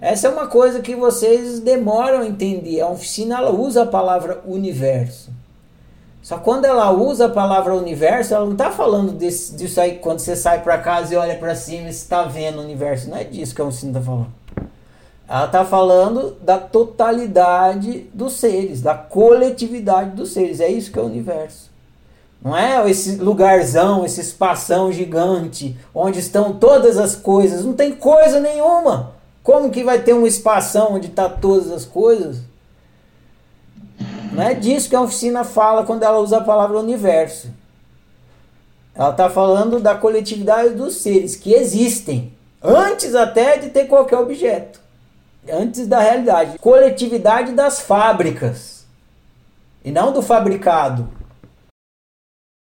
Essa é uma coisa que vocês demoram a entender. A oficina ela usa a palavra universo. Só quando ela usa a palavra universo, ela não está falando desse, disso aí quando você sai para casa e olha para cima e está vendo o universo. Não é disso que a oficina está falando. Ela está falando da totalidade dos seres, da coletividade dos seres. É isso que é o universo. Não é esse lugarzão, esse espação gigante, onde estão todas as coisas. Não tem coisa nenhuma. Como que vai ter um espação onde está todas as coisas? Não é disso que a oficina fala quando ela usa a palavra universo. Ela está falando da coletividade dos seres que existem, antes até de ter qualquer objeto antes da realidade. Coletividade das fábricas e não do fabricado.